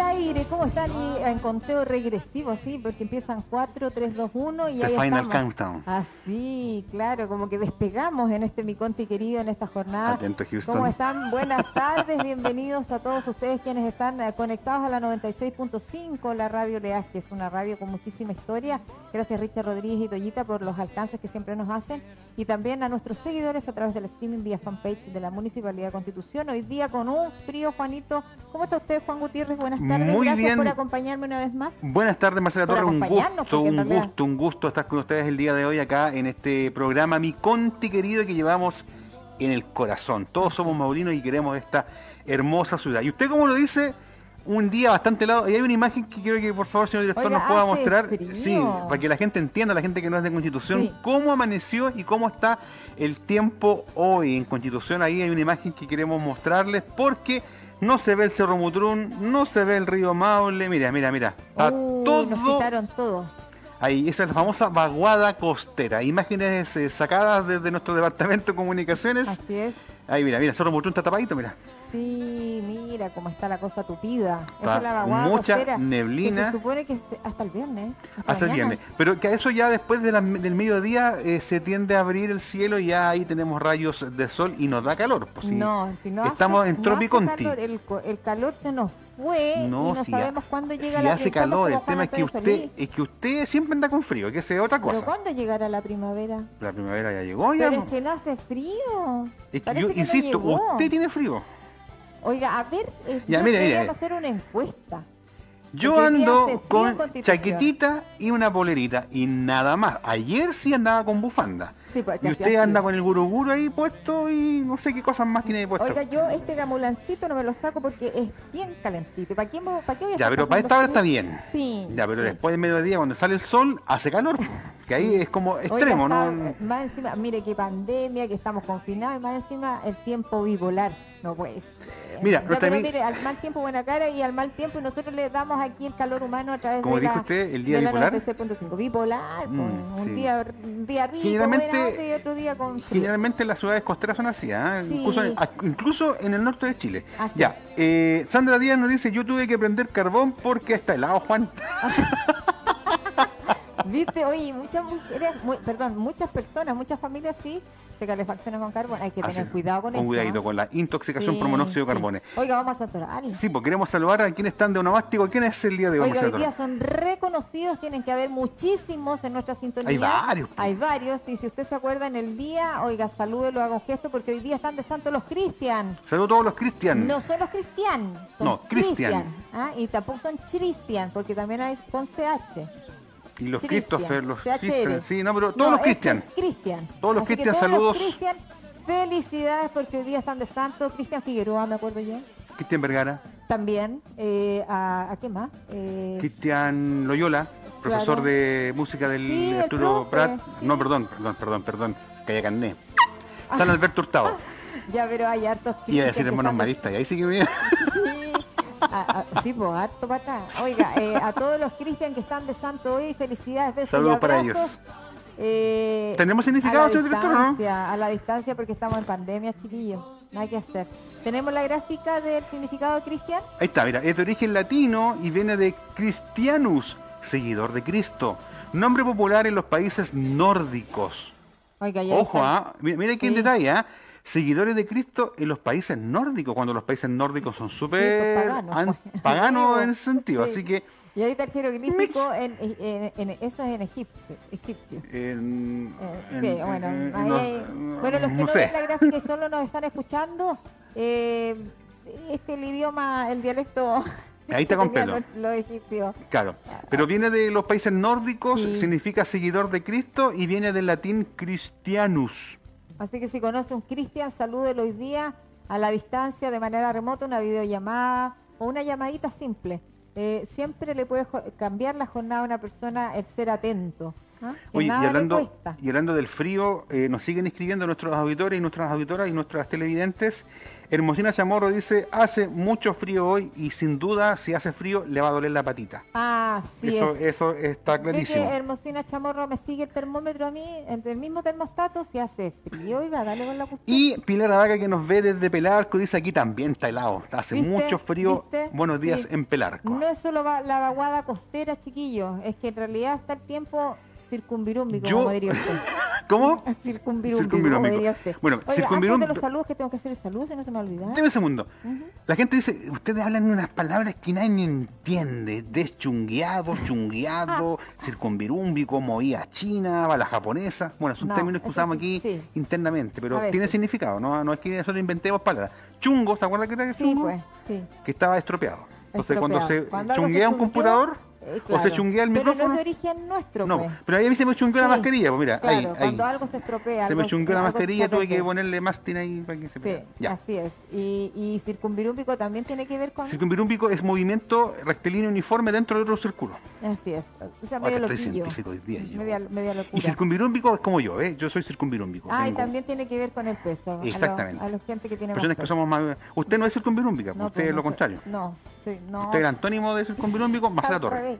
al aire. ¿Cómo están? Y en conteo regresivo, sí, porque empiezan 4, 3, 2, 1 y The ahí Final estamos. Countdown. Así, claro, como que despegamos en este mi Conti querido en esta jornada. Atento, Houston. ¿Cómo están? Buenas tardes, bienvenidos a todos ustedes quienes están eh, conectados a la 96.5, la radio Leaz, que es una radio con muchísima historia. Gracias Richard Rodríguez y Toyita por los alcances que siempre nos hacen. Y también a nuestros seguidores a través del streaming vía fanpage de la Municipalidad de Constitución. Hoy día con un frío, Juanito. ¿Cómo está usted, Juan Gutiérrez? Buenas tardes. Muy Gracias bien. por acompañarme una vez más. Buenas tardes, Marcela Torres. Un gusto, un realidad- gusto, un gusto estar con ustedes el día de hoy acá en este programa Mi Conti querido que llevamos en el corazón. Todos somos maurinos y queremos esta hermosa ciudad. Y usted, como lo dice, un día bastante helado. Y hay una imagen que quiero que por favor, señor director, Oiga, nos pueda mostrar. frío. Sí, para que la gente entienda, la gente que no es de Constitución, Sí. cómo amaneció y cómo está el tiempo hoy en Constitución. Ahí hay una imagen que queremos mostrarles porque no se ve el Cerro Mutrún, no se ve el río Maule. Mira, mira, mira. Está Uy, todo nos todo. Ahí, esa es la famosa vaguada costera. Imágenes eh, sacadas desde nuestro departamento de comunicaciones. Así es. Ahí, mira, mira, Cerro Mutrún está tapadito, mira. Sí, mira cómo está la cosa tupida. Esa es la vaguada mucha costera, que neblina. se supone que hasta el viernes. Hasta el viernes. Pero que a eso ya después de la- del mediodía eh, se tiende a abrir el cielo y ya ahí tenemos rayos de sol y nos da calor. pues, sí. No, si no Estamos hace- en no Tropiconti. calor, el, el calor se nos fue y No, no si, sabemos ha- cuándo llega si la hace primavera. calor, el tema es que usted es que usted siempre anda con frío, que es otra Pero cosa. ¿cuándo llegará la primavera? La primavera ya llegó ya. Pero es ¿no? que no hace frío. Es que Parece yo que no insisto, usted tiene frío. Oiga, a ver, es, Ya, mira, mira, deberíamos mira. hacer una encuesta. Yo ando con chaquetita y una polerita y nada más. Ayer sí andaba con bufanda. Sí, porque Y usted anda frío. con el guruguru ahí puesto y no sé qué cosas más tiene puesto. Oiga, yo este gamulancito no me lo saco porque es bien calentito. ¿Para qué, para qué voy a ya, pero para esta hora está bien. Sí. Ya, pero sí. después del mediodía cuando sale el sol hace calor. Que ahí es como extremo, ¿no? eh, Más encima, mire qué pandemia, que estamos confinados, y más encima el tiempo bipolar. No puede ser. Mira, Ya, pero mire, al mal tiempo buena cara y al mal tiempo y nosotros le damos aquí el calor humano a través Como de dijo la, usted, el día de la bipolar. 96.5. Bipolar, pues, Mm, un, día, un día rico, Generalmente- y otro día con frío. Generalmente las ciudades costeras son así, ¿ah? Sí. incluso, incluso en el norte de Chile. Así Ya, eh, Sandra Díaz nos dice, yo tuve que prender carbón porque está helado, Juan. Viste, oye, muchas mujeres, mu- perdón, muchas personas, muchas familias sí se calefaccionan con carbón. Hay que tener Así, cuidado con, eso. cuidadito, ¿ah? con la intoxicación Sí, por monóxido de sí. carbono. Oiga, vamos al santoral. Sí, pues queremos saludar a quienes están de onomástico. ¿Quién es el día de hoy, Oiga, hoy día son reconocidos, tienen que haber muchísimos en nuestra sintonía. Hay varios, po. Hay varios, y si usted se acuerda en el día, oiga, salúdelo, haga un gesto, porque hoy día están de santo los cristian. Saludos a todos los cristian. No son los cristian, son No, Cristian. cristian, ¿ah? Y tampoco son cristian, porque también hay con CH. Y los Cristian, Christopher, los CHR. Christian. Sí, no, pero todos No, los este cristian. Cristian. Todos los cristian, todos los saludos. cristian, felicidades porque hoy día están de santo. Cristian Figueroa, me acuerdo yo. Cristian Vergara, También, eh, a, ¿a qué más? Eh, Cristian Loyola, profesor Claro. de música del Sí, Arturo Prat. sí. No, perdón, perdón, perdón, perdón. Calla Carné. San Alberto Hurtado. ya, pero hay hartos Iba a cristian decir hermanos maristas, y ahí sí que me... Sí, a- a- sí, pues harto para atrás. Oiga, eh, a todos los cristian que están de santo hoy, felicidades, besos Saludos y para ellos. Eh, ¿Tenemos significado, señor director, no? A la distancia porque estamos en pandemia, chiquillos. Nada que hacer. ¿Tenemos la gráfica del significado de cristian? Ahí está, mira, es de origen latino y viene de Christianus, seguidor de Cristo. Nombre popular en los países nórdicos. Oiga, ya Ojo. ¿ah? mira, mira aquí en Sí. detalle, ¿ah? Seguidores de Cristo en los países nórdicos, cuando los países nórdicos son súper pues, paganos, pues. paganos en pues. ese sentido. Sí. Así que Y ahí está el jeroglífico, en, en- en- eso es en egipcio. egipcio. en- Eh, en- sí, bueno, en- ahí hay- bueno, los que no ven la gráfica y solo nos están escuchando, eh, este el idioma, el dialecto. Ahí está completo. Los, los egipcios. Claro, pero viene de los países nórdicos, Sí. significa seguidor de Cristo y viene del latín Christianus. Así que si conoce un cristian, salúdelo hoy día a la distancia, de manera remota, una videollamada o una llamadita simple. Eh, siempre le puede cambiar la jornada a una persona el ser atento. ¿ah? Oye, y hablando, y hablando del frío, eh, nos siguen escribiendo nuestros auditores y nuestras auditoras y nuestras televidentes Hermosina Chamorro dice, hace mucho frío hoy y sin duda si hace frío le va a doler la patita. Ah, sí eso, es. eso está clarísimo. que Hermosina Chamorro me sigue el termómetro a mí, el del mismo termostato, si hace frío, oiga, dale con la cuestión. Y Pilar Araca que nos ve desde Pelarco dice aquí también está helado, hace ¿Viste? mucho frío. ¿Viste? Buenos días Sí. en Pelarco. No es solo la vaguada costera, chiquillos, es que en realidad está el tiempo circunvirúmbico, como diría usted. ¿Cómo? circunvirúmbico, Circunvirúmbico. como diría usted. Bueno, circunvirúmbico- antes de los saludos que tengo que hacer el saludo, si no se me olvida. Deme un segundo. La gente dice, ustedes hablan unas palabras que nadie entiende. Deschungueado, chungueado, circunvirúmbico, movida china, bala japonesa. Bueno, son No, términos que usamos sí, aquí sí. internamente, pero tiene significado, ¿no? No es que nosotros inventemos palabras. Chungo, ¿se acuerda que era Sí, chungo? pues, sí. Que estaba estropeado. Entonces, cuando se Estropeado. Cuando algo se chunguea un chunguea, computador eh, o se chunguea el Pero micrófono. no es de origen nuestro, No, pues. pero ahí a mí se me chungueó la mascarilla, pues mira, claro, ahí, ahí. cuando algo se estropea. Se me chungueó la mascarilla, tuve que ponerle mastin ahí para que se Sí. Ya. así es. Y, y circunvirúmbico también tiene que ver con... Circunvirúmbico es movimiento rectilíneo uniforme dentro de otro círculo. Así es. O sea, medio loquillo. hoy día. Media, media Y locura. circunvirúmbico es como yo, ¿eh? Yo soy circunvirúmbico. Ah, y también tiene que ver con el peso. Exactamente. A, la gente que tiene más Personas que peso. somos más... Usted no es circunvirúmbica, No, usted pues, es no lo contrario. No, sí, no. Es el antónimo de circunvirúmbico, Marcela Torres.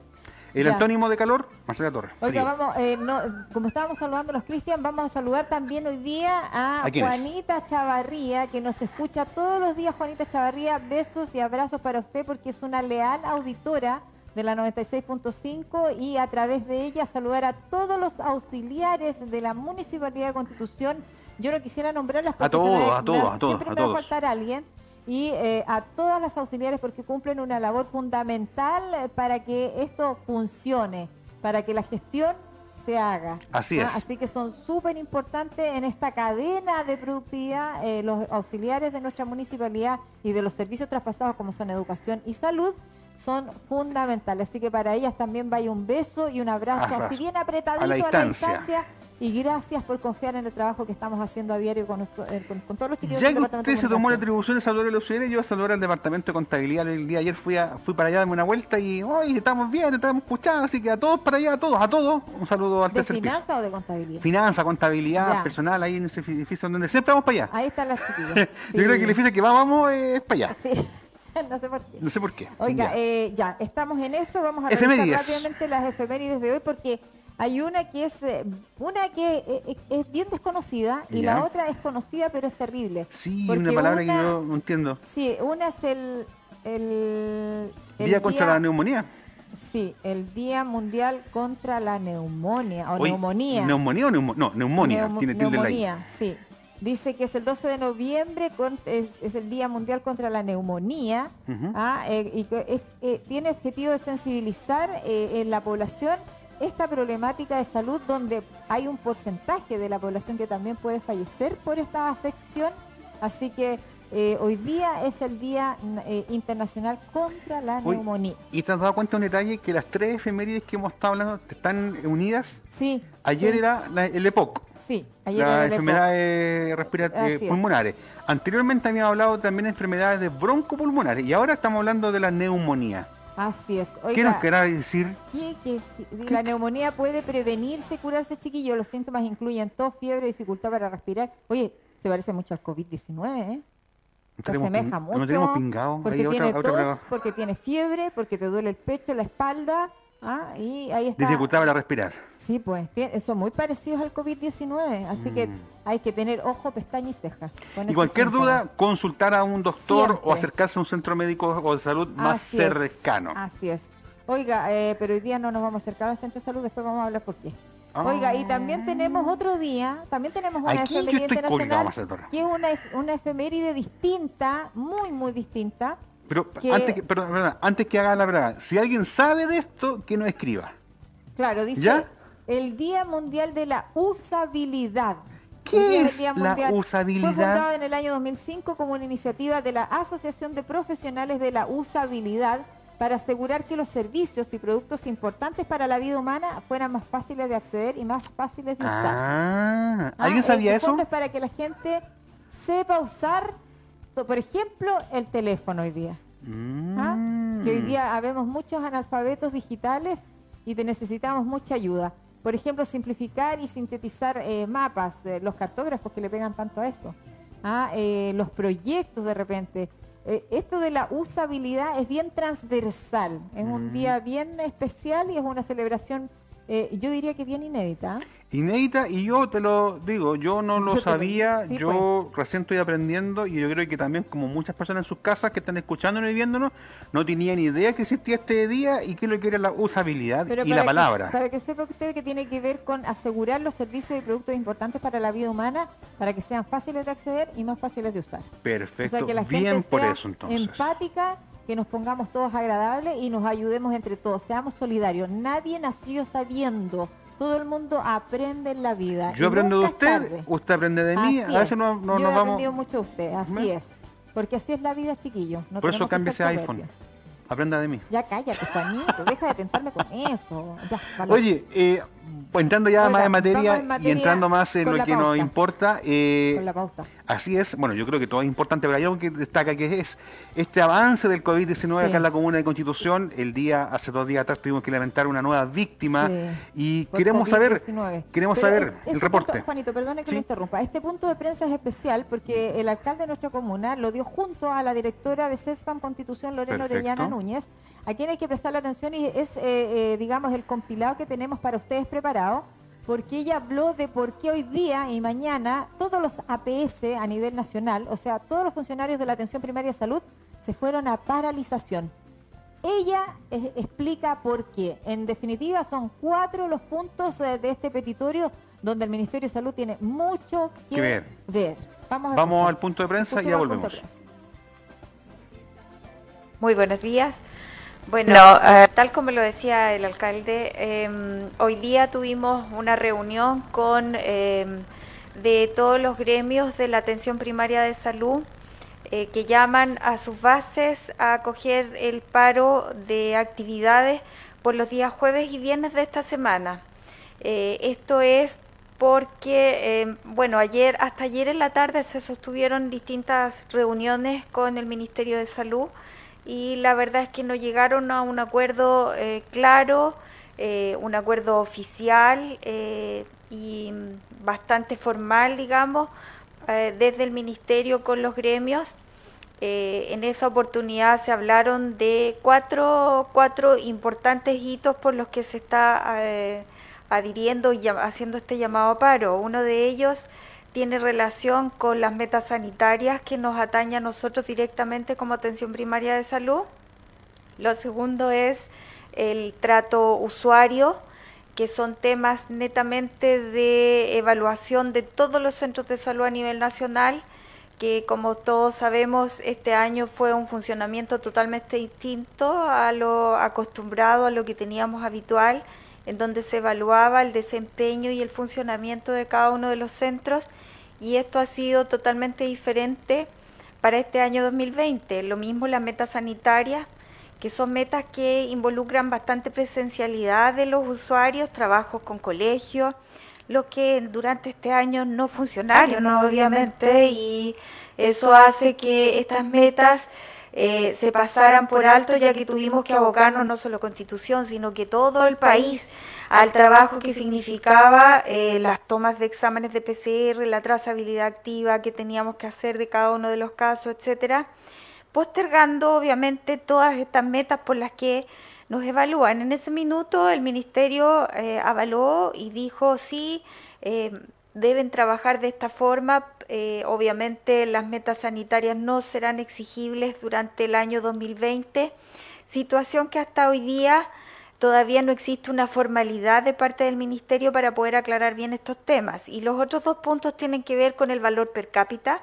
El Ya. antónimo de calor, Marcela Torres. Oiga, frío. vamos, eh, no, como estábamos saludando a los Cristian, vamos a saludar también hoy día a, ¿A es? Juanita Chavarría, que nos escucha todos los días. Juanita Chavarría, besos y abrazos para usted porque es una leal auditora de la 96.5 y a través de ella saludar a todos los auxiliares de la Municipalidad de Constitución. Yo no quisiera nombrarlas porque todos, se me- a todos, a todos, siempre a me va a todos. faltar alguien y eh, a todas las auxiliares porque cumplen una labor fundamental eh, para que esto funcione, para que la gestión se haga. Así Ah, es. Así que son súper importantes en esta cadena de productividad eh, los auxiliares de nuestra municipalidad y de los servicios traspasados como son educación y salud son fundamentales. Así que para ellas también vaya un beso y un abrazo, así bien apretadito A la distancia. Y gracias por confiar en el trabajo que estamos haciendo a diario con, nuestro- eh, con- con todos los chiquillos Ya que usted se tomó la atribución de saludar a los auxiliares, yo voy a saludar al departamento de contabilidad. El día de ayer fui, a, fui para allá a darme una vuelta y hoy estamos bien, estamos escuchando, así que a todos para allá, a todos, a todos, un saludo al ¿De piso. finanza o de contabilidad? Finanza, contabilidad, Ya. personal, ahí en ese edificio donde siempre vamos para allá. Ahí están las chiquillas. Yo Sí. creo que el edificio que vamos, es para allá. Sí, no sé por qué. No sé por qué. Oiga, Ya. eh, ya, estamos en eso. Vamos a revisar rápidamente las efemérides de hoy porque hay una que es eh, una que eh, eh, es bien desconocida y Ya. la otra es conocida pero es terrible. sí, una palabra una- que yo no entiendo. Sí, una es el... el, el Día contra la neumonía. Sí, el Día Mundial contra la Neumonía o neumonía. ¿Neumonía o neumonía? No, neumonía. Neumo- tiene neumonía, sí. Dice que es el 12 de noviembre, con- es, es el Día Mundial contra la Neumonía, ah, eh, y que eh, tiene objetivo de sensibilizar eh, en la población esta problemática de salud donde hay un porcentaje de la población que también puede fallecer por esta afección. Así que eh, hoy día es el Día eh, Internacional contra la Neumonía. ¿Y te has dado cuenta de un detalle? Que las tres efemérides que hemos estado hablando están unidas. Sí. Ayer sí, era la- el EPOC, Sí, ayer las era el enfermedades respira- Así eh, es. pulmonares. Anteriormente habíamos hablado también de enfermedades de broncopulmonares y ahora estamos hablando de la neumonía. Así es. ¿Qué Oiga, nos querrá decir? ¿Qué- qué- qué- la neumonía puede prevenirse, curarse, chiquillo. Los síntomas incluyen tos, fiebre, dificultad para respirar. Oye, se parece mucho al COVID-19, ¿eh? ¿No Se asemeja mucho. ¿No tenemos pingado? Porque tiene otra tos, porque tiene fiebre, porque te duele el pecho, la espalda. ¿Ah? Y ahí está. Dificultad para respirar. Sí, pues, son muy parecidos al COVID-19. Así que hay que tener ojo, pestaña y ceja. con Mm. Y cualquier síntomas. duda, consultar a un doctor Siempre. o acercarse a un centro médico o de salud más Así es, cercano. Así es. Oiga, eh, pero hoy día no nos vamos a acercar al centro de salud, después vamos a hablar por qué. Oiga, y también tenemos otro día, también tenemos una Ah. Aquí efeméride colgado, internacional, Torres. que es una, una efeméride distinta, muy, muy distinta. Pero que- antes, que, perdón, perdón, antes que haga la pregunta, si alguien sabe de esto, que nos escriba. Claro, dice ¿Ya? el Día Mundial de la Usabilidad. ¿Qué día es Día la Mundial. usabilidad? Fue fundado en el año 2005 como una iniciativa de la Asociación de Profesionales de la Usabilidad para asegurar que los servicios y productos importantes para la vida humana fueran más fáciles de acceder y más fáciles de usar. Ah, Ah, ¿alguien en sabía el eso? es para que la gente sepa usar, por ejemplo, el teléfono hoy día. ¿ah? Mm. Que hoy día habemos muchos analfabetos digitales y te necesitamos mucha ayuda. Por ejemplo, simplificar y sintetizar eh, mapas, eh, los cartógrafos que le pegan tanto a esto. ¿ah? Eh, los proyectos de repente. Eh, esto de la usabilidad es bien transversal, es un Mm. día bien especial y es una celebración, eh, yo diría que bien inédita. Inédita, y yo te lo digo, yo no lo Yo sabía, sí, yo recién estoy aprendiendo y yo creo que también como muchas personas en sus casas que están escuchándonos y viéndonos, no tenían idea que existía este día y que lo que era la usabilidad Pero y la que- palabra. para que sepa usted que tiene que ver con asegurar los servicios y productos importantes para la vida humana, para que sean fáciles de acceder y más fáciles de usar. Perfecto, O sea, que la bien gente por sea eso entonces. empática, que nos pongamos todos agradables y nos ayudemos entre todos, seamos solidarios. Nadie nació sabiendo, todo el mundo aprende en la vida. Yo aprendo de usted, tarde. usted aprende de mí, Así a es. veces no, no Yo nos he vamos... aprendido mucho de usted, así ¿Me? es. Porque así es la vida, chiquillo. No Por eso cambie ese iPhone, aprenda de mí. Ya cállate, Juanito, deja de tentarme con eso. Ya. Oye, eh, entrando ya más en materia, vamos en materia y entrando más en lo que nos importa, eh, con la pauta. Así es, bueno, yo creo que todo es importante, pero hay algo que destaca que es este avance del COVID-19 Sí. acá en la comuna de Constitución. El día, hace dos días atrás tuvimos que lamentar una nueva víctima Sí. y Por queremos saber, COVID-19. queremos Pero saber es- este el reporte. punto- Juanito, perdone que Sí. me interrumpa. Este punto de prensa es especial porque el alcalde de nuestra comuna lo dio junto a la directora de CESFAM Constitución, Lorena. Orellana Núñez, a quien hay que prestarle atención y es, eh, eh, digamos, el compilado que tenemos para ustedes preparado, porque ella habló de por qué hoy día y mañana todos los APS a nivel nacional, o sea, todos los funcionarios de la atención primaria de salud, se fueron a paralización. Ella explica por qué. En definitiva, son cuatro los puntos eh, de este petitorio donde el Ministerio de Salud tiene mucho que, Que ver. ver. Vamos, a Vamos al punto de prensa y ya volvemos. Muy buenos días. Bueno, eh, tal como lo decía el alcalde, eh, hoy día tuvimos una reunión con eh, de todos los gremios de la atención primaria de salud eh, que llaman a sus bases a acoger el paro de actividades por los días jueves y viernes de esta semana. Eh, esto es porque, eh, bueno, ayer, hasta ayer en la tarde se sostuvieron distintas reuniones con el Ministerio de Salud y la verdad es que no llegaron a un acuerdo eh, claro, eh, un acuerdo oficial eh, y bastante formal, digamos, eh, desde el Ministerio con los gremios. En esa oportunidad se hablaron de cuatro, cuatro importantes hitos por los que se está adhiriendo y haciendo este llamado a paro. Uno de ellos tiene relación con las metas sanitarias que nos atañe a nosotros directamente como atención primaria de salud. Lo segundo es el trato usuario, que son temas netamente de evaluación de todos los centros de salud a nivel nacional, que como todos sabemos este año fue un funcionamiento totalmente distinto a lo acostumbrado, a lo que teníamos habitual, en donde se evaluaba el desempeño y el funcionamiento de cada uno de los centros y esto ha sido totalmente diferente para este año 2020. Lo mismo las metas sanitarias, que son metas que involucran bastante presencialidad de los usuarios, trabajos con colegios, lo que durante este año no funcionaron, ¿no? obviamente, y eso hace que estas metas eh, se pasaran por alto, ya que tuvimos que abocarnos no solo Constitución, sino que todo el país al trabajo que significaba eh, las tomas de exámenes de PCR, la trazabilidad activa que teníamos que hacer de cada uno de los casos, etcétera, postergando obviamente todas estas metas por las que nos evalúan. En ese minuto el ministerio eh, avaló y dijo sí, eh, deben trabajar de esta forma. Obviamente las metas sanitarias no serán exigibles durante el año 2020, situación que hasta hoy día todavía no existe una formalidad de parte del ministerio para poder aclarar bien estos temas. Y los otros dos puntos tienen que ver con el valor per cápita,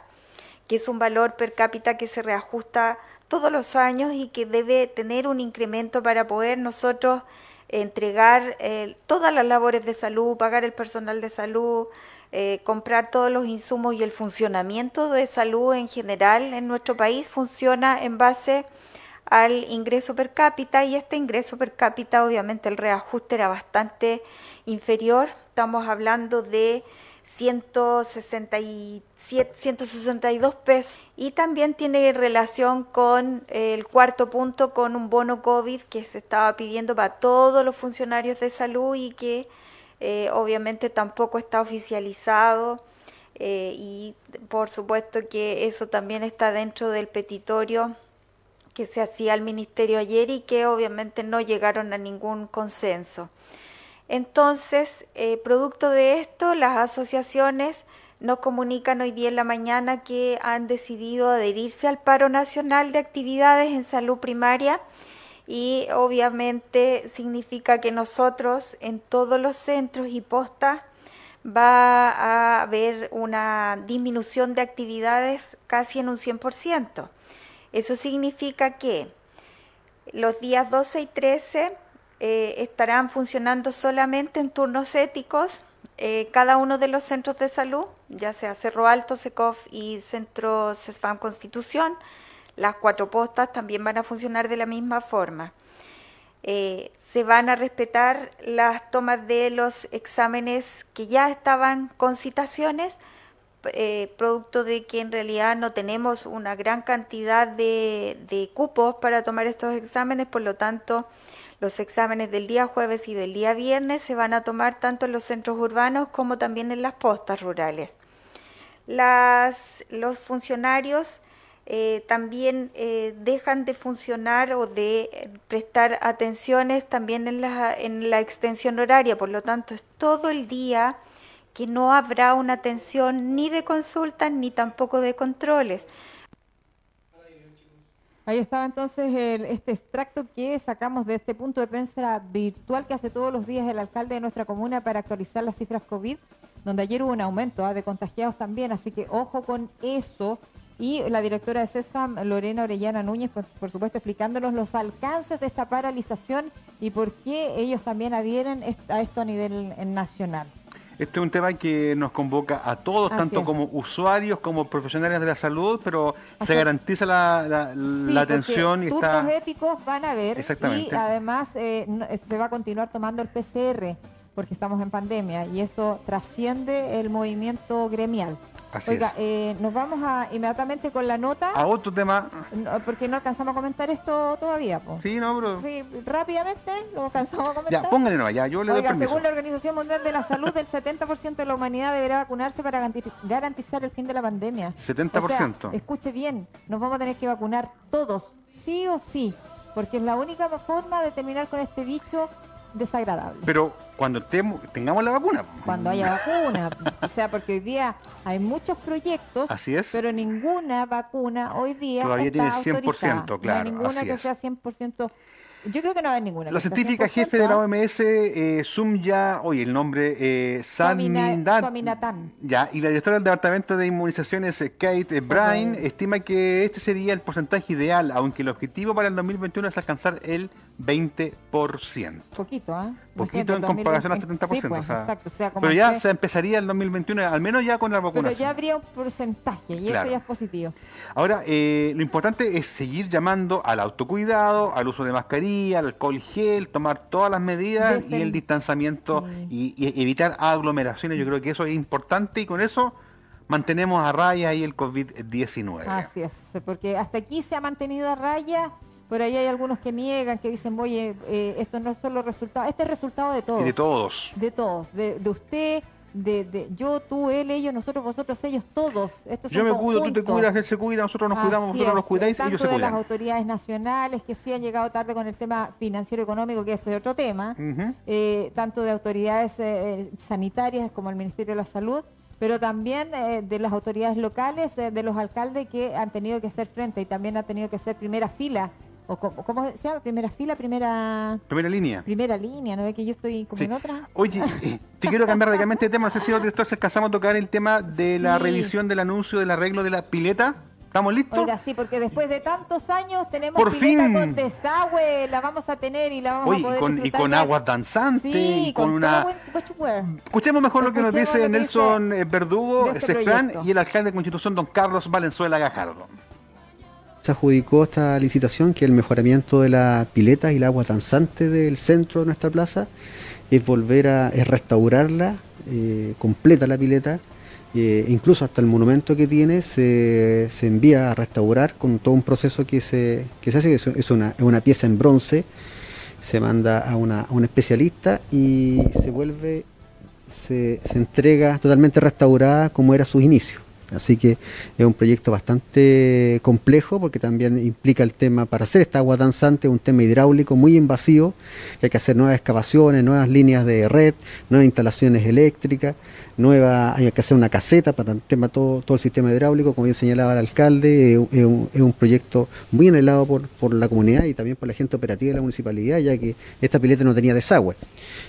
que es un valor per cápita que se reajusta todos los años y que debe tener un incremento para poder nosotros entregar eh, todas las labores de salud, pagar el personal de salud, eh, comprar todos los insumos y el funcionamiento de salud en general en nuestro país funciona en base al ingreso per cápita y este ingreso per cápita obviamente el reajuste era bastante inferior, estamos hablando de 167, 162 pesos. Y también tiene relación con el cuarto punto con un bono COVID que se estaba pidiendo para todos los funcionarios de salud y que eh, obviamente tampoco está oficializado eh, y por supuesto que eso también está dentro del petitorio que se hacía al ministerio ayer y que obviamente no llegaron a ningún consenso. Entonces, eh, producto de esto, las asociaciones nos comunican hoy día en la mañana que han decidido adherirse al paro nacional de actividades en salud primaria y obviamente significa que nosotros en todos los centros y postas va a haber una disminución de actividades casi en un 100%. Eso significa que los días 12 y 13 eh, estarán funcionando solamente en turnos éticos eh, cada uno de los centros de salud, ya sea Cerro Alto, SECOF y Centro CESFAM Constitución. Las cuatro postas también van a funcionar de la misma forma. Eh, se van a respetar las tomas de los exámenes que ya estaban con citaciones, producto de que en realidad no tenemos una gran cantidad de, cupos para tomar estos exámenes, por lo tanto los exámenes del día jueves y del día viernes se van a tomar tanto en los centros urbanos como también en las postas rurales. los funcionarios eh, también eh, dejan de funcionar o de prestar atenciones también en la, en la extensión horaria, por lo tanto es todo el día que no habrá una atención ni de consultas ni tampoco de controles. Ahí estaba entonces este extracto que sacamos de este punto de prensa virtual que hace todos los días el alcalde de nuestra comuna para actualizar las cifras COVID, donde ayer hubo un aumento ¿ah? de contagiados también, así que ojo con eso. Y la directora de CESAM, Lorena Orellana Núñez, por, supuesto, explicándonos los alcances de esta paralización y por qué ellos también adhieren a esto a nivel nacional. Este es un tema que nos convoca a todos, tanto como usuarios como profesionales de la salud, pero se garantiza la, la, atención y está... éticos van a ver y además eh, eh, se va a continuar tomando el PCR porque estamos en pandemia y eso trasciende el movimiento gremial. Oiga, eh, nos vamos a inmediatamente con la nota. A otro tema. porque no alcanzamos a comentar esto todavía. Sí, no, bro. Sí, rápidamente lo alcanzamos a comentar. Ya, póngale no, ya, yo le doy permiso. Según la Organización Mundial de la Salud, el 70% de la humanidad deberá vacunarse para garantizar el fin de la pandemia. 70%. escuche bien, nos vamos a tener que vacunar todos, sí o sí, porque es la única forma de terminar con este bicho desagradable. Pero cuando tengamos la vacuna. Cuando haya vacuna. o sea, porque hoy día hay muchos proyectos. Así es. Pero ninguna vacuna hoy día. Todavía tiene 100%, claro. No hay ninguna que sea 100% yo creo que no hay ninguna. La científica jefe de la OMS, eh, Sumya, oye, el nombre, eh, Swaminathan. Ya, y la directora del Departamento de Inmunizaciones, eh, Kate Bryan, estima que este sería el porcentaje ideal, aunque el objetivo para el 2021 es alcanzar el 20%. Poquito, ¿ah? Poquito en comparación al 70%. Pues, exacto, pero ya se empezaría el 2021, al menos ya con la vacunación. Pero ya habría un porcentaje y eso ya es positivo. Ahora, eh, lo importante es seguir llamando al autocuidado, al uso de mascarilla, al alcohol gel, tomar todas las medidas y el distanciamiento y, evitar aglomeraciones. Yo creo que eso es importante y con eso mantenemos a raya ahí el COVID-19. Así es, porque hasta aquí se ha mantenido a raya por ahí hay algunos que niegan, que dicen, oye, eh, esto no es solo resultado, este es resultado de todos. de todos. De todos, de, usted, de, yo, tú, él, ellos, nosotros, vosotros, ellos, todos. yo me cuido, tú te cuidas, él se cuida, nosotros nos cuidamos, vosotros nos cuidáis, ellos se cuidan. de las autoridades nacionales que sí han llegado tarde con el tema financiero económico, que es otro tema, eh, tanto de autoridades eh, sanitarias como el Ministerio de la Salud, pero también de las autoridades locales, de los alcaldes que han tenido que hacer frente y también han tenido que hacer primera fila o cómo, se llama, primera fila, primera... Primera línea. Primera línea, ¿no ve que yo estoy como en otra? Oye, eh, te quiero cambiar radicalmente de tema, no sé si nosotros alcanzamos a tocar el tema de la revisión del anuncio del arreglo de la pileta. ¿Estamos listos? Oiga, sí, porque después de tantos años tenemos Por pileta fin. con desagüe, la vamos a tener y la vamos a poder con, Y con aguas danzantes y con, una... Escuchemos mejor lo que nos dice Nelson eh, Verdugo, este y el alcalde de Constitución, don Carlos Valenzuela Gajardo se adjudicó esta licitación que el mejoramiento de la pileta y el agua danzante del centro de nuestra plaza es volver a restaurarla eh, completa la pileta eh, incluso hasta el monumento que tiene se, envía a restaurar con todo un proceso que se, que se hace, que es una, una pieza en bronce, se manda a, una, a un especialista y se vuelve se, se entrega totalmente restaurada como era sus inicios. Así que es un proyecto bastante complejo porque también implica el tema, para hacer esta agua danzante, un tema hidráulico muy invasivo, que hay que hacer nuevas excavaciones, nuevas líneas de red, nuevas instalaciones eléctricas, nueva, hay que hacer una caseta para el tema todo, todo el sistema hidráulico, como bien señalaba el alcalde, es, un, proyecto muy anhelado por, por la comunidad y también por la gente operativa de la municipalidad, ya que esta pileta no tenía desagüe.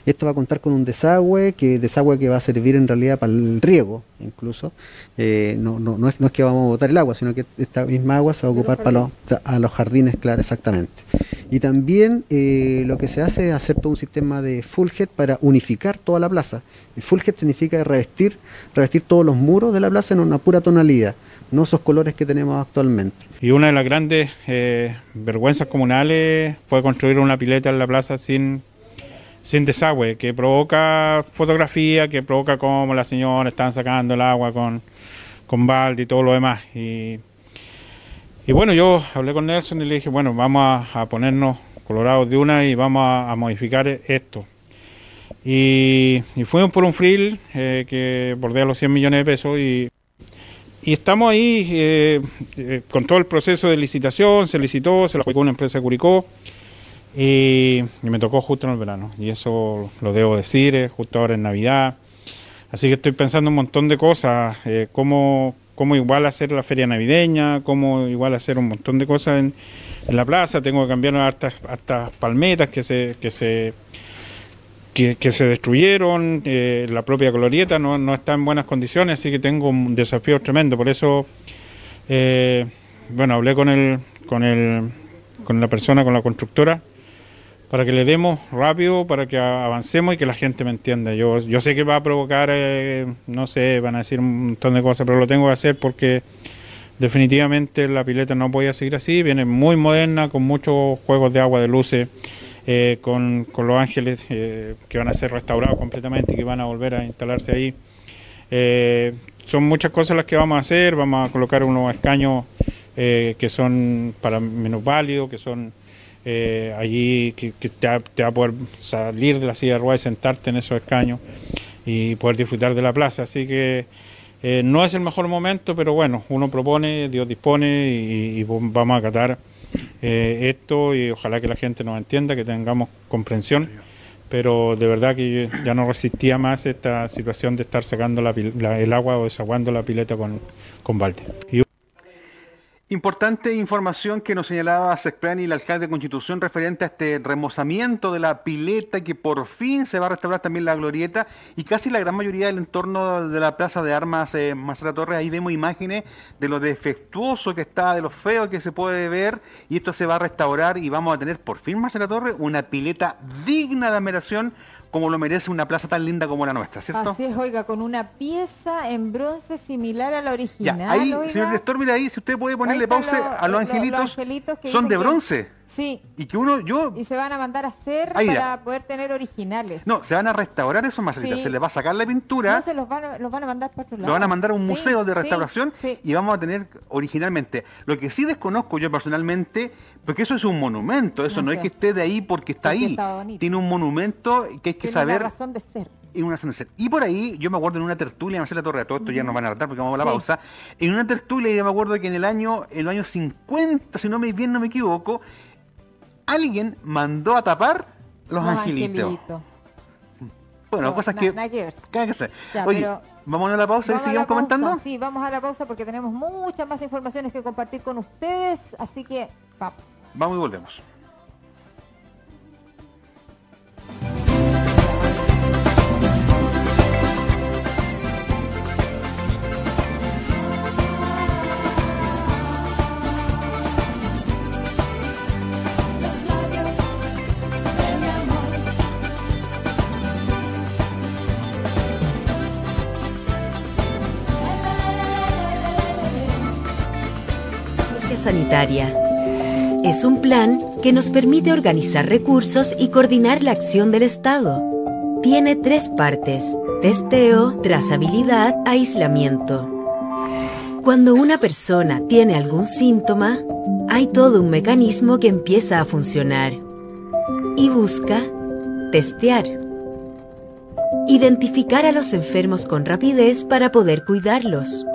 Esto va a contar con un desagüe, que desagüe que va a servir en realidad para el riego, incluso. Eh, no, no, no, es, no es que vamos a botar el agua, sino que esta misma agua se va a ocupar para los, a los jardines, claro, exactamente. Y también eh, lo que se hace es hacer todo un sistema de full head para unificar toda la plaza. El full head significa revestir, revestir todos los muros de la plaza en una pura tonalidad, no esos colores que tenemos actualmente. Y una de las grandes eh, vergüenzas comunales fue construir una pileta en la plaza sin sin desagüe, que provoca fotografía, que provoca cómo las señoras están sacando el agua con, con balde y todo lo demás. Y, y bueno, yo hablé con Nelson y le dije, bueno, vamos a, ponernos colorados de una y vamos a, modificar esto. Y, fuimos por un frill eh, que bordea los 100 millones de pesos y, estamos ahí eh, eh, con todo el proceso de licitación, se licitó, se lo aplicó una empresa de Curicó y, me tocó justo en el verano. Y eso lo debo decir, justo ahora en Navidad. Así que estoy pensando un montón de cosas, cómo, cómo, igual hacer la feria navideña, cómo igual hacer un montón de cosas en, la plaza. Tengo que cambiar hasta, hasta palmetas que se... Que se que, se destruyeron, eh, la propia glorieta no, no, está en buenas condiciones, así que tengo un desafío tremendo. Por eso, bueno, hablé con el, con el, con la persona, con la constructora, para que le demos rápido, para que avancemos y que la gente me entienda. Yo, yo sé que va a provocar, eh, no sé, van a decir un montón de cosas, pero lo tengo que hacer porque definitivamente la pileta no podía seguir así, viene muy moderna, con muchos juegos de agua, de luces, eh, con, los ángeles eh, que van a ser restaurados completamente y que van a volver a instalarse ahí. son muchas cosas las que vamos a hacer, vamos a colocar unos escaños que son para menos válidos, que son eh, allí que, te, va, a poder salir de la silla de ruedas y sentarte en esos escaños y poder disfrutar de la plaza. Así que eh, no es el mejor momento, pero bueno, uno propone, Dios dispone y, vamos a acatar eh, esto y ojalá que la gente nos entienda, que tengamos comprensión. Pero de verdad que ya no resistía más esta situación de estar sacando el agua o desaguando la pileta con, con balde. Importante información que nos señalaba Sexplan y el alcalde de Constitución referente a este remozamiento de la pileta que por fin se va a restaurar también la glorieta y casi la gran mayoría del entorno de la Plaza de Armas eh, Marcela Torres, ahí vemos imágenes de lo defectuoso que está, de lo feo que se puede ver y esto se va a restaurar y vamos a tener por fin Marcela Torres una pileta digna de admiración como lo merece una plaza tan linda como la nuestra, ¿cierto? Así es, oiga, con una pieza en bronce similar a la original. Ya, ahí, señor director, mira ahí, si usted puede ponerle pausa a los angelitos, son de bronce. Sí. Y que uno, yo... Y se van a mandar a hacer para poder tener originales. No, se van a restaurar esos Marcelita. Se les va a sacar la pintura. No, se los van, a, los van a mandar para otro lado. Lo van a mandar a un museo de restauración y vamos a tener originalmente. Lo que sí desconozco yo personalmente, porque eso es un monumento, eso no, es que esté de ahí porque está ahí. Tiene un monumento que hay que saber... Una razón de ser. Y una razón de ser. Y por ahí, yo me acuerdo en una tertulia, Marcela Torre, todo esto ya nos van a tratar porque vamos a la pausa. En una tertulia yo me acuerdo que en el año, en el año 50, si no me bien no me equivoco, alguien mandó a tapar los, angelitos. Bueno, cosas que. Nada que. Oye, vamos a la pausa y seguimos comentando. Sí, vamos a la pausa porque tenemos muchas más informaciones que compartir con ustedes. Así que vamos. Vamos y volvemos. Sanitaria. Es un plan que nos permite organizar recursos y coordinar la acción del Estado. Tiene tres partes, testeo, trazabilidad, aislamiento. Cuando una persona tiene algún síntoma, hay todo un mecanismo que empieza a funcionar y busca testear. Identificar a los enfermos con rapidez para poder cuidarlos.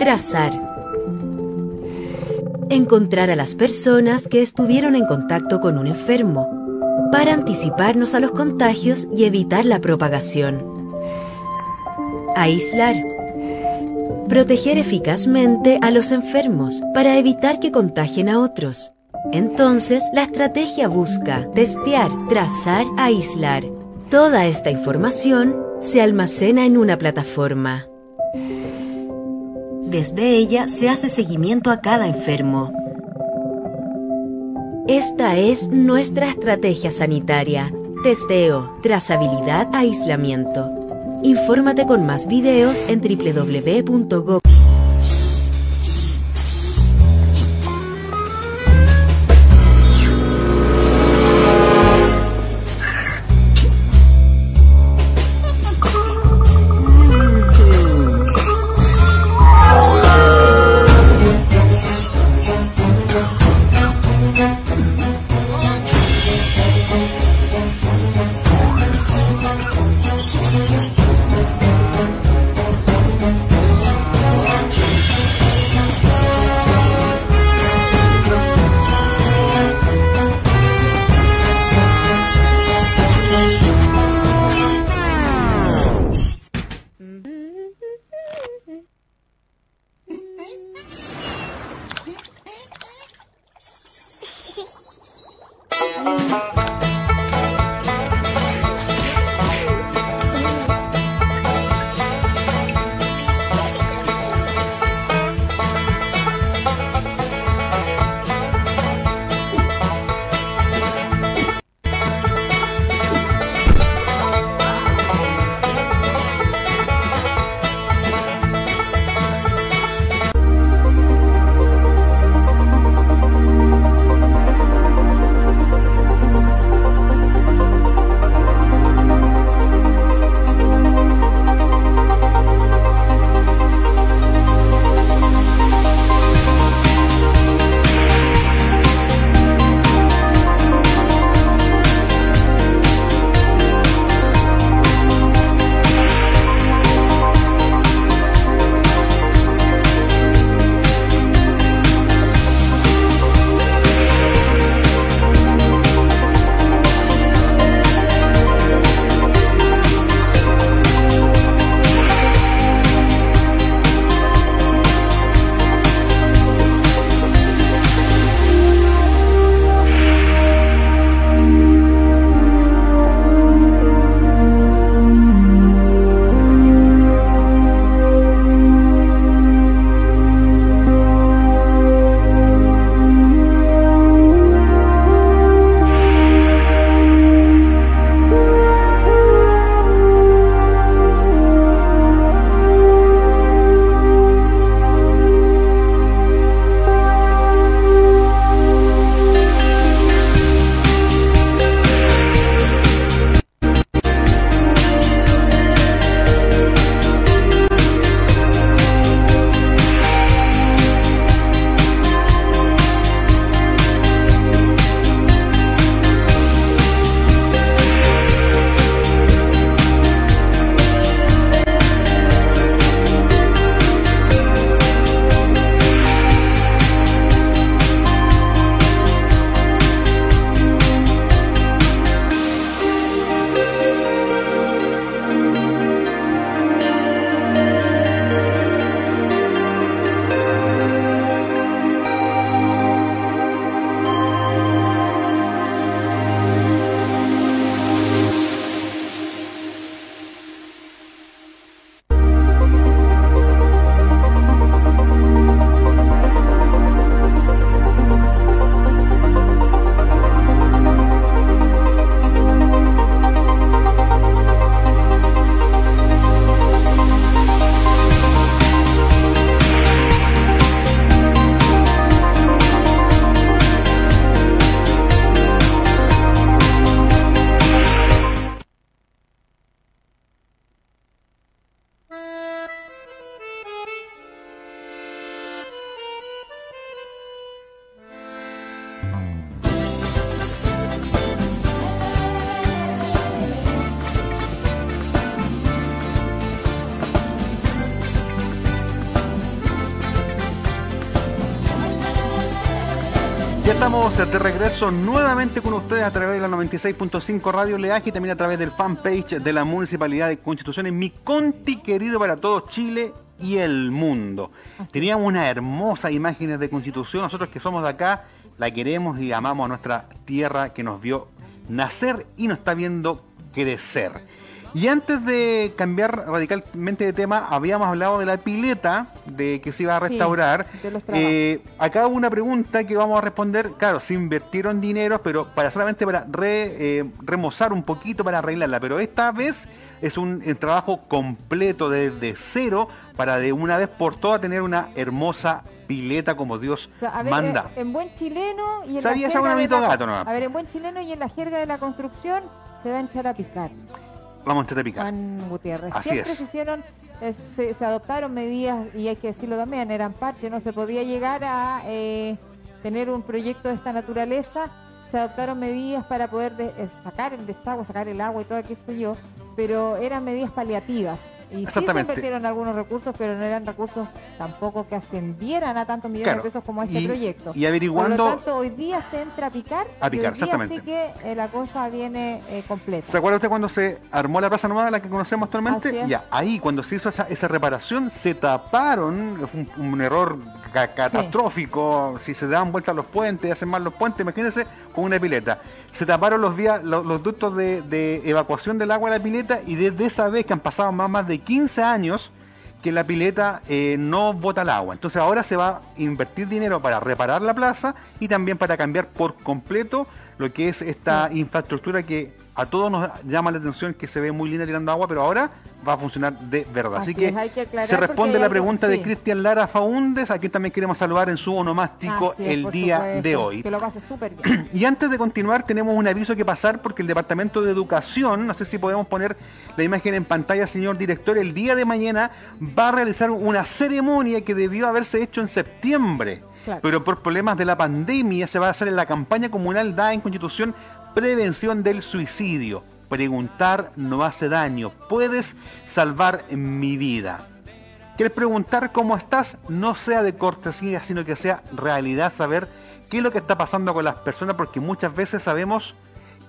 Trazar. Encontrar a las personas que estuvieron en contacto con un enfermo para anticiparnos a los contagios y evitar la propagación. Aislar. Proteger eficazmente a los enfermos para evitar que contagien a otros. Entonces, la estrategia busca testear, trazar, aislar. Toda esta información se almacena en una plataforma. Desde ella se hace seguimiento a cada enfermo. Esta es nuestra estrategia sanitaria. Testeo, trazabilidad, aislamiento. Infórmate con más videos en www.gov. De regreso nuevamente con ustedes a través de la 96.5 Radio Leaje y también a través del fanpage de la Municipalidad de Constitución en mi conti querido para todo Chile y el mundo. Teníamos unas hermosas imágenes de Constitución, nosotros que somos de acá la queremos y amamos a nuestra tierra que nos vio nacer y nos está viendo crecer. Y antes de cambiar radicalmente de tema, habíamos hablado de la pileta de que se iba a restaurar. eh, acá hubo una pregunta que vamos a responder. Claro, se invirtieron dinero, pero para solamente para eh, remozar un poquito para arreglarla. Pero esta vez es un, trabajo completo desde cero para de una vez por todas tener una hermosa pileta como Dios manda. Eh, en buen chileno y en la jerga de la, gato, A ver, en buen chileno y en la jerga de la construcción se va a echar a picar. Vamos a. Juan Gutiérrez. Siempre se hicieron, eh, se, adoptaron medidas, y hay que decirlo también, eran parches, no se podía llegar a eh, tener un proyecto de esta naturaleza. Se adoptaron medidas para poder eh, sacar el desagüe, sacar el agua y todo aquello, yo, pero eran medidas paliativas. Y sí se invirtieron algunos recursos, pero no eran recursos tampoco que ascendieran a tantos millones de pesos como este proyecto. Y averiguando. Por lo tanto, hoy día se entra a picar. A picar, y hoy exactamente. Día sí que eh, la cosa viene eh, completa. ¿Se acuerda usted cuando se armó la Plaza Nueva, la que conocemos actualmente? Ya, ahí, cuando se hizo esa, reparación, se taparon, fue un, error catastrófico. Si se dan vueltas los puentes, hacen mal los puentes, imagínense con una pileta. Se taparon los, vías, los, ductos de, evacuación del agua de la pileta y desde esa vez que han pasado más, más de 15 años que la pileta eh, no bota el agua. Entonces ahora se va a invertir dinero para reparar la plaza y también para cambiar por completo lo que es esta infraestructura que a todos nos llama la atención que se ve muy linda tirando agua, pero ahora va a funcionar de verdad. Así, que, se responde la pregunta de Cristian Lara Faúndes, aquí también queremos saludar en su onomástico el día de hoy. Que lo pase súper bien. Y antes de continuar, tenemos un aviso que pasar porque el Departamento de Educación, no sé si podemos poner la imagen en pantalla, señor director, el día de mañana va a realizar una ceremonia que debió haberse hecho en septiembre. Pero por problemas de la pandemia se va a hacer en la campaña comunal da en Constitución Prevención del suicidio. Preguntar no hace daño. Puedes salvar mi vida. ¿Quieres preguntar cómo estás? No sea de cortesía, sino que sea realidad saber qué es lo que está pasando con las personas, porque muchas veces sabemos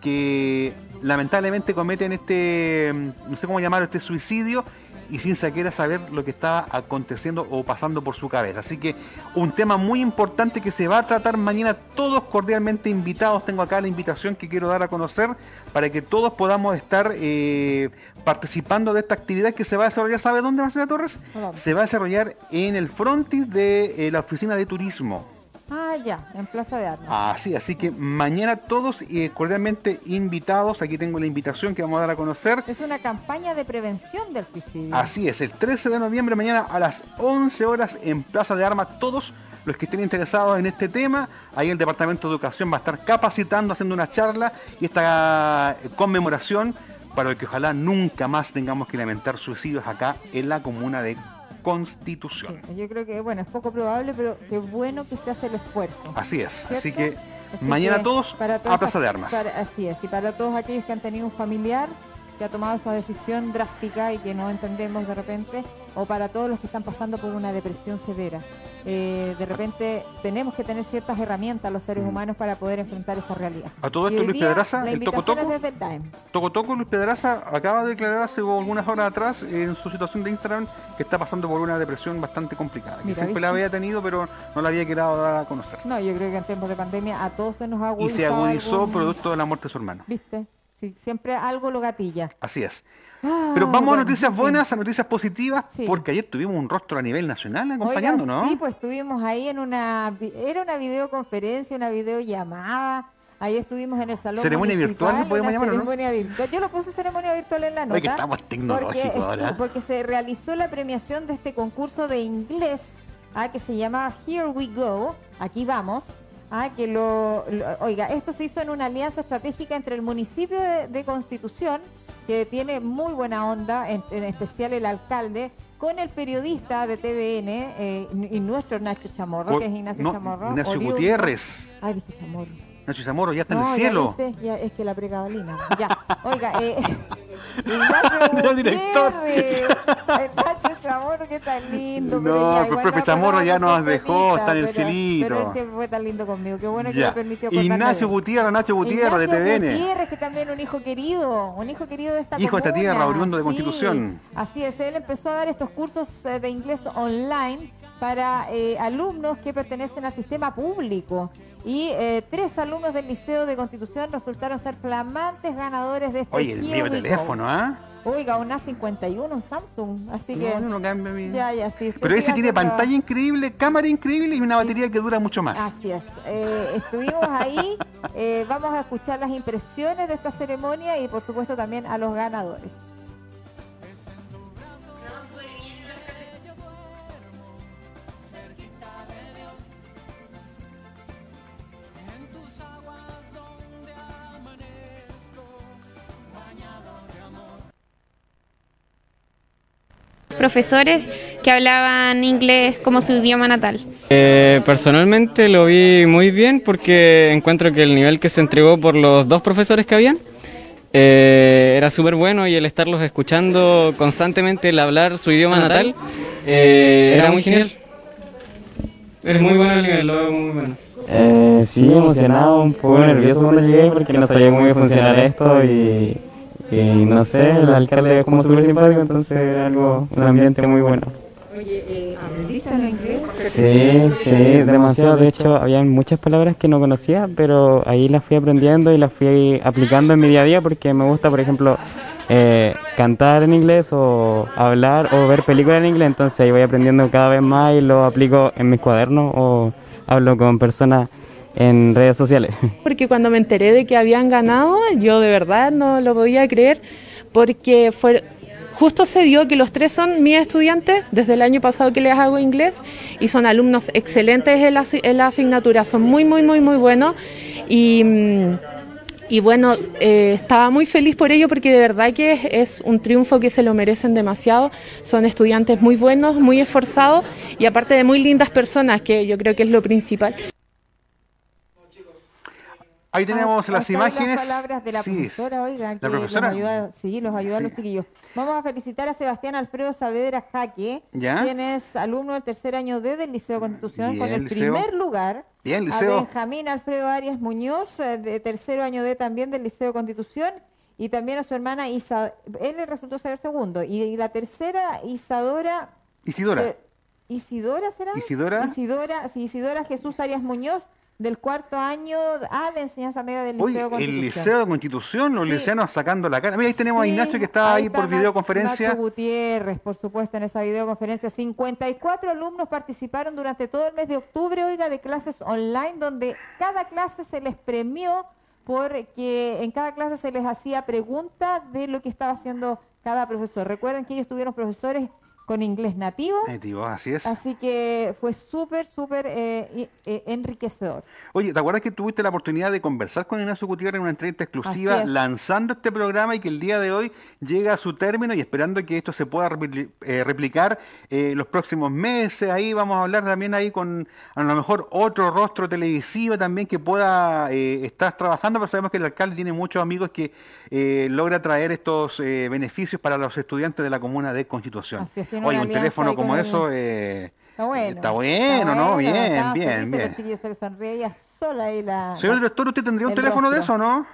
que lamentablemente cometen este, no sé cómo llamarlo, este suicidio y sin siquiera saber lo que está aconteciendo o pasando por su cabeza. Así que un tema muy importante que se va a tratar mañana, todos cordialmente invitados. Tengo acá la invitación que quiero dar a conocer para que todos podamos estar eh, participando de esta actividad que se va a desarrollar. ¿Sabe dónde, Marcela Torres? Se va a desarrollar en el frontis de eh, la oficina de turismo. Ah, ya, en Plaza de Armas. Ah, sí, así que mañana todos eh, cordialmente invitados. Aquí tengo la invitación que vamos a dar a conocer. Es una campaña de prevención del suicidio. Así es, el 13 de noviembre, mañana a las 11 horas en Plaza de Armas, todos los que estén interesados en este tema. Ahí el Departamento de Educación va a estar capacitando, haciendo una charla y esta eh, conmemoración para que ojalá nunca más tengamos que lamentar suicidios acá en la comuna de Constitución. yo creo que, bueno, es poco probable, pero qué bueno que se hace el esfuerzo. Así es, así que mañana todos a Plaza de Armas. así es, y para todos aquellos que han tenido un familiar que ha tomado esa decisión drástica y que no entendemos de repente, o para todos los que están pasando por una depresión severa. Eh, de repente tenemos que tener ciertas herramientas los seres mm. humanos para poder enfrentar esa realidad. A todo esto, Luis Pedraza, el Toco Toco, Toco Toco, Luis Pedraza acaba de declarar hace algunas horas atrás en su situación de Instagram que está pasando por una depresión bastante complicada, que siempre la había tenido, pero no la había querido dar a conocer. No, yo creo que en tiempos de pandemia a todos se nos agudizó. Y se agudizó producto de la muerte de su hermano. ¿Viste? Sí, siempre algo lo gatilla. Así es. Ah, Pero vamos a noticias buenas, a noticias positivas, porque ayer tuvimos un rostro a nivel nacional acompañando, ¿no? Sí, pues estuvimos ahí en una, era una videoconferencia, una videollamada. Ahí estuvimos en el salón. Ceremonia virtual, podemos llamarlo, ceremonia virtual. Yo lo puse ceremonia virtual en la nota. que estamos tecnológicos porque, ahora. Porque se realizó la premiación de este concurso de inglés ah, que se llama Here We Go. Aquí vamos Ah, que lo, oiga, esto se hizo en una alianza estratégica entre el municipio de, Constitución, que tiene muy buena onda, en, especial el alcalde, con el periodista de TVN eh, y nuestro Nacho Chamorro, que es Ignacio Chamorro. Ignacio Gutiérrez. Ay, dije Chamorro. Nacho Chamorro ya está en el cielo. Ya, es que la precabalina. Ya, oiga, eh, Ignacio Gutiérrez. director. Chamorro, que tan lindo. No, pero ya, pues profe nos Chamorro ya nos dejó, está en el cielito. Pero él siempre fue tan lindo conmigo. Qué bueno que me permitió Ignacio. Gutiérrez, Nacho Gutiérrez de Ignacio TVN. Gutiérrez, que también un hijo querido, un hijo querido de esta Hijo de esta tierra, oriundo de Constitución. Así es, él empezó a dar estos cursos eh, de inglés online para eh, alumnos que pertenecen al sistema público. Y eh, tres alumnos del Liceo de Constitución resultaron ser flamantes ganadores de este Oye, el Go. teléfono, ¿ah? Oiga, un A51, un Samsung, así que... No, no cambia mi... Ya, ya, sí. Pero ese tiene pantalla increíble, cámara increíble y una batería que dura mucho más. Así es. Eh, estuvimos ahí. eh, vamos a escuchar las impresiones de esta ceremonia y, por supuesto, también a los ganadores. Profesores que hablaban inglés como su idioma natal. Eh, personalmente lo vi muy bien porque encuentro que el nivel que se entregó por los dos profesores que habían eh, era súper bueno y el estarlos escuchando constantemente, el hablar su idioma natal, eh, era muy genial. Es muy bueno el nivel, lo veo muy bueno. Eh, sí, emocionado, un poco nervioso cuando llegué porque no sabía cómo iba a funcionar esto y, y no sé, el alcalde es como súper simpático, entonces era algo, un ambiente muy bueno. ¿Aprendiste el inglés? Sí, sí, demasiado. De hecho, había muchas palabras que no conocía, pero ahí las fui aprendiendo y las fui aplicando en mi día a día porque me gusta, por ejemplo, eh, cantar en inglés o hablar o ver películas en inglés. Entonces ahí voy aprendiendo cada vez más y lo aplico en mis cuadernos o hablo con personas en redes sociales. porque cuando me enteré de que habían ganado, yo de verdad no lo podía creer, porque fue justo se dio que los tres son mis estudiantes desde el año pasado que les hago inglés y son alumnos excelentes en la, asignatura, son muy, muy, muy, muy buenos y... mm, bueno, eh, estaba muy feliz por ello porque de verdad que es un triunfo que se lo merecen demasiado. Son estudiantes muy buenos, muy esforzados y aparte de muy lindas personas, que yo creo que es lo principal. Ahí tenemos Ah, las están imágenes. Las palabras de la Sí, profesora, oigan, que profesora. los ayuda, sí, los ayuda a los chiquillos. Vamos a felicitar a Sebastián Alfredo Saavedra Jaque, ¿Ya? quien es alumno del tercer año D del Liceo Constitución, con el liceo. primer lugar. Bien, A liceo. Benjamín Alfredo Arias Muñoz, eh, de tercero año D también del Liceo Constitución. Y también a su hermana Isa, él le resultó ser segundo. Y, y la tercera, Isadora. Isidora. eh, ¿Isidora será? Isidora. Isidora, sí, Isidora Jesús Arias Muñoz, del cuarto año A de enseñanza media del Oye, Liceo el Constitución. Liceo de Constitución, los Sí. liceanos sacando la cara. Mira, ahí tenemos a Ignacio que está ahí, está por videoconferencia. Nacho Gutiérrez, por supuesto, en esa videoconferencia. 54 alumnos participaron durante todo el mes de octubre, oiga, de clases online, donde cada clase se les premió porque en cada clase se les hacía pregunta de lo que estaba haciendo cada profesor. Recuerden que ellos tuvieron profesores con inglés nativo, Nativo, así es. así que fue súper, súper eh, eh, enriquecedor. Oye, ¿te acuerdas que tuviste la oportunidad de conversar con Ignacio Gutiérrez en una entrevista exclusiva lanzando este programa y que el día de hoy llega a su término y esperando que esto se pueda repli- eh, replicar eh, los próximos meses? Ahí vamos a hablar también ahí con a lo mejor otro rostro televisivo también que pueda eh, estar trabajando, pero sabemos que el alcalde tiene muchos amigos que eh, logra traer estos beneficios para los estudiantes de la comuna de Constitución. Así es, tiene Oye, un teléfono como eso... eh, Está bueno. Está bueno, ¿no? Bien, bien, bien. se ella sola la... Señor director, ¿usted tendría un el teléfono de eso, no?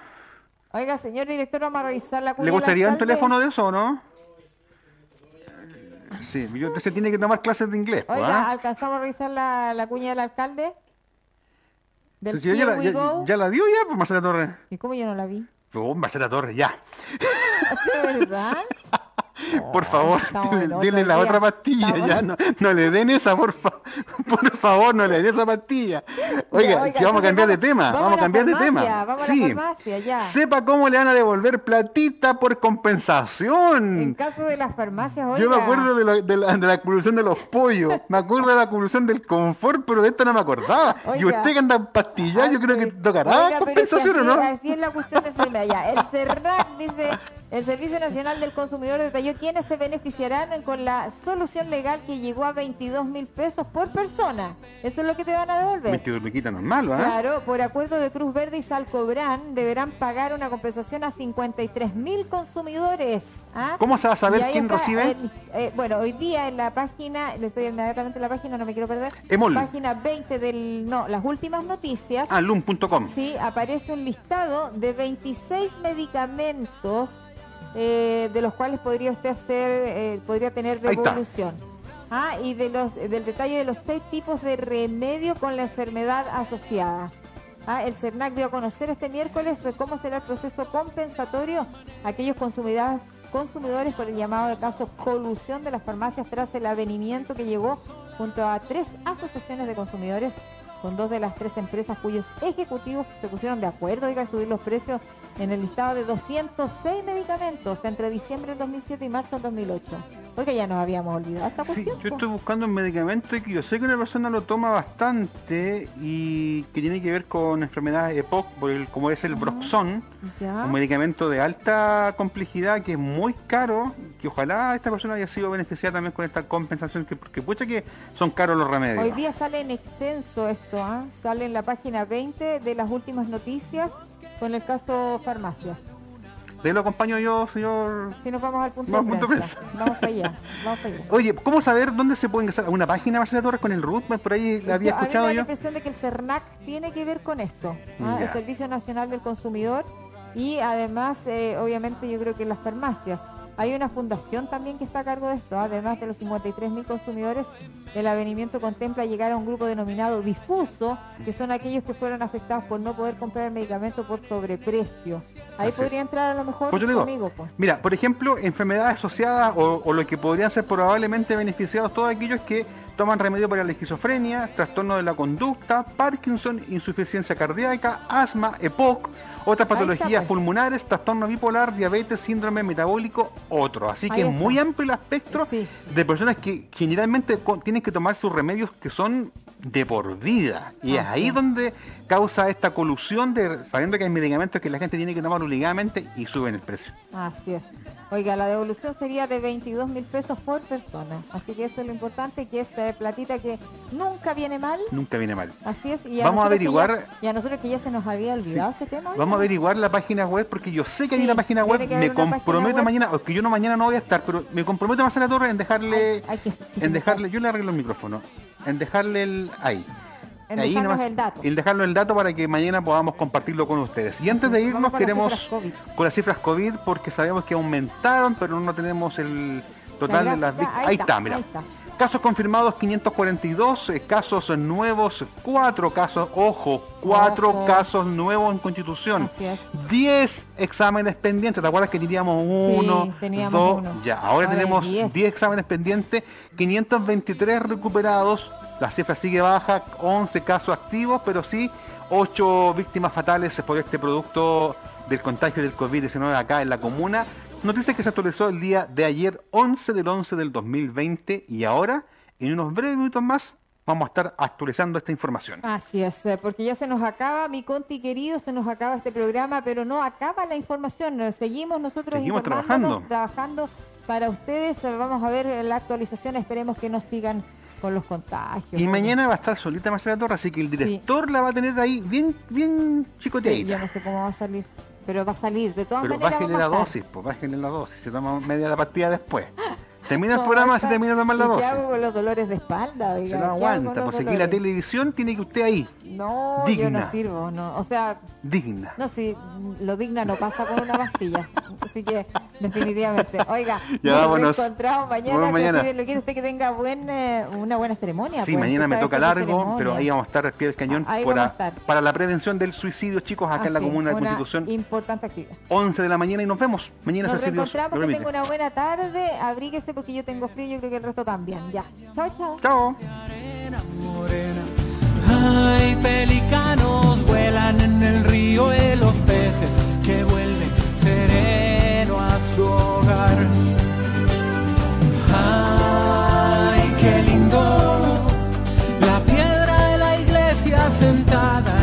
Oiga, señor director, vamos a revisar la cuña ¿Le gustaría un teléfono de eso no? Sí, usted tiene que tomar clases de inglés. pues, Oiga, ¿ah? alcanzamos a revisar la, la cuña del alcalde. Del Si ya, la, We ya- Go. ya la dio ya, pues Marcela Torres. ¿Y cómo yo no la vi? Oh, Marcela Torres, ya. ¿De verdad? Por favor, en otro la día. otra pastilla, Estamos- ya. No, no le den esa, por, fa- por favor, no le den esa pastilla. Oiga, oiga, si vamos a cambiar de tema, vamos a cambiar de tema. vamos a la sí. farmacia, ya. Sepa cómo le van a devolver platita por En compensación. caso de las farmacias, oiga. Yo me acuerdo de la, de, la, de la colusión de los pollos, me acuerdo de la colusión del confort, pero de esta no me acordaba. y Oiga. usted que anda en pastillas, yo creo que tocará Oiga, pero es que compensación, ¿o así- no? Así es la cuestión de enfermedad. Ya, el CERNAC dice El Servicio Nacional del Consumidor detalló quiénes se beneficiarán con la solución legal que llegó a 22 mil pesos por persona. Eso es lo que te van a devolver. 22 luquitas normal, ¿ah? Claro, por acuerdo de Cruz Verde y Salcobrán deberán pagar una compensación a 53 mil consumidores. ¿ah? ¿Cómo se va a saber quién está recibe? el- eh, bueno, hoy día en la página, le estoy inmediatamente en la página, no me quiero perder. Emol. Página 20 del, no, las últimas noticias. Ah, lum.com. Sí, aparece un listado de 26 medicamentos eh, de los cuales podría usted hacer, eh, podría tener devolución. Ah, y de los, del detalle de los seis tipos de remedio con la enfermedad asociada. Ah, el CERNAC dio a conocer este miércoles eh, cómo será el proceso compensatorio a aquellos consumidores, consumidores por el llamado de caso colusión de las farmacias tras el avenimiento que llegó junto a tres asociaciones de consumidores con dos de las tres empresas cuyos ejecutivos se pusieron de acuerdo oiga, en subir los precios en el listado de 206 medicamentos entre diciembre del 2007 y marzo del 2008. Oiga, ya nos habíamos olvidado esta Sí, cuestión. yo estoy buscando un medicamento y que yo sé que una persona lo toma bastante y que tiene que ver con enfermedades EPOC, como es el Broxon, Ya. un medicamento de alta complejidad que es muy caro, que ojalá esta persona haya sido beneficiada también con esta compensación, que porque pucha que son caros los remedios. Hoy día sale en extenso esto, ¿ah? sale en la página 20 de las últimas noticias con el caso farmacias. De ahí lo acompaño yo, señor. Si nos vamos al punto, Vamos de punto prensa. Vamos para allá, vamos para allá. Oye, ¿cómo saber dónde se puede ingresar? ¿Una página Marcela Torres con el RUT? Por ahí la había Yo- a mí me escuchado la impresión de que el CERNAC tiene que ver con esto, ¿ah? el. Servicio Nacional del Consumidor y además, eh, obviamente, yo creo que las farmacias. Hay una fundación también que está a cargo de esto, ¿ah? además de los 53 mil consumidores. El avenimiento contempla llegar a un grupo denominado difuso, que son aquellos que fueron afectados por no poder comprar el medicamento por sobreprecio. Ahí Así podría es. entrar a lo mejor Pues digo, pues. Mira, por ejemplo, enfermedades asociadas o, o lo que podrían ser probablemente beneficiados todos aquellos que toman remedio para la esquizofrenia, trastorno de la conducta, Parkinson, insuficiencia cardíaca, asma, EPOC, otras patologías pues. pulmonares, trastorno bipolar, diabetes, síndrome metabólico, otro. Así que es muy amplio el espectro Sí. de personas que generalmente tienen que tomar sus remedios que son de por vida. Y es ahí donde causa esta colusión de sabiendo que hay medicamentos que la gente tiene que tomar obligadamente y suben el precio. Así es. Oiga, la devolución sería de 22 mil pesos por persona. Así que eso es lo importante, que es eh, platita que nunca viene mal. Nunca viene mal. Así es. Y Vamos a nosotros que averiguar- ya- y a nosotros que ya se nos había olvidado este tema. Vamos a averiguar la página web porque yo sé que hay una página web. Me comprometo web. mañana, o que yo no mañana no voy a estar, pero me comprometo a hacer la torre en dejarle, que- que se en dejarle, yo le arreglo el micrófono, en dejarle el ahí. En ahí dejarnos nomás, el dato. en el dato para que mañana podamos compartirlo con ustedes. Y antes de irnos con queremos con las cifras COVID porque sabemos que aumentaron, pero no tenemos el total La de las víctimas. ahí Ahí está, mira. ahí está. Casos confirmados 542, eh, casos nuevos 4 casos, ojo, 4 Ojo. casos nuevos en Constitución. Así es. 10 exámenes pendientes. ¿Te acuerdas que teníamos uno, teníamos dos? uno. Ya, ahora, Ahora tenemos hay 10. 10 exámenes pendientes, 523 recuperados. La cifra sigue baja, 11 casos activos, pero sí 8 víctimas fatales por este producto del contagio del COVID-19 acá en la comuna. Noticia que se actualizó el día de ayer, 11 del 11 del 2020, y ahora, en unos breves minutos más, vamos a estar actualizando esta información. Así es, eh, porque ya se nos acaba, mi Conti querido, se nos acaba este programa, pero no acaba la información. eh, Seguimos nosotros Seguimos trabajando. trabajando para ustedes. eh, Vamos a ver la actualización, esperemos que nos sigan con los contagios. Y mañana va a estar solita Marcela Torres, así que el director la va a tener ahí bien, bien Sí, chicoteadita. yo no sé cómo va a salir, pero va a salir. De todas Pero maneras, vamos la dosis, pues bájale la dosis. Se toma media la partida después. Termina el programa se termina de tomar la ¿y ¿Qué dosis. hago con los dolores de espalda? oiga? Se lo ¿Qué hago con aguanta, pues aquí la televisión tiene que usted ahí. No, yo no sirvo, no. O sea, Digna. no, si lo digna no pasa con una pastilla. Así que, definitivamente. Oiga, Ya, nos vámonos. reencontramos mañana. Nos que mañana. si lo quiere usted que tenga buen, eh, una buena ceremonia. Sí, pues, mañana me toca largo, ceremonia. pero ahí vamos a estar al pie del cañón Ahí para, vamos a estar. para la prevención del suicidio, chicos, acá en la comuna de una Constitución. Importante actividad. 11 de la mañana y nos vemos. Mañana Nos si Dios reencontramos, que tenga una buena tarde. Abríguese porque yo tengo frío y yo creo que el resto también. Ya. Chao, chao. Chao. Hay pelicanos, vuelan en el río y los peces que vuelven sereno a su hogar. Ay, qué lindo, la piedra de la iglesia sentada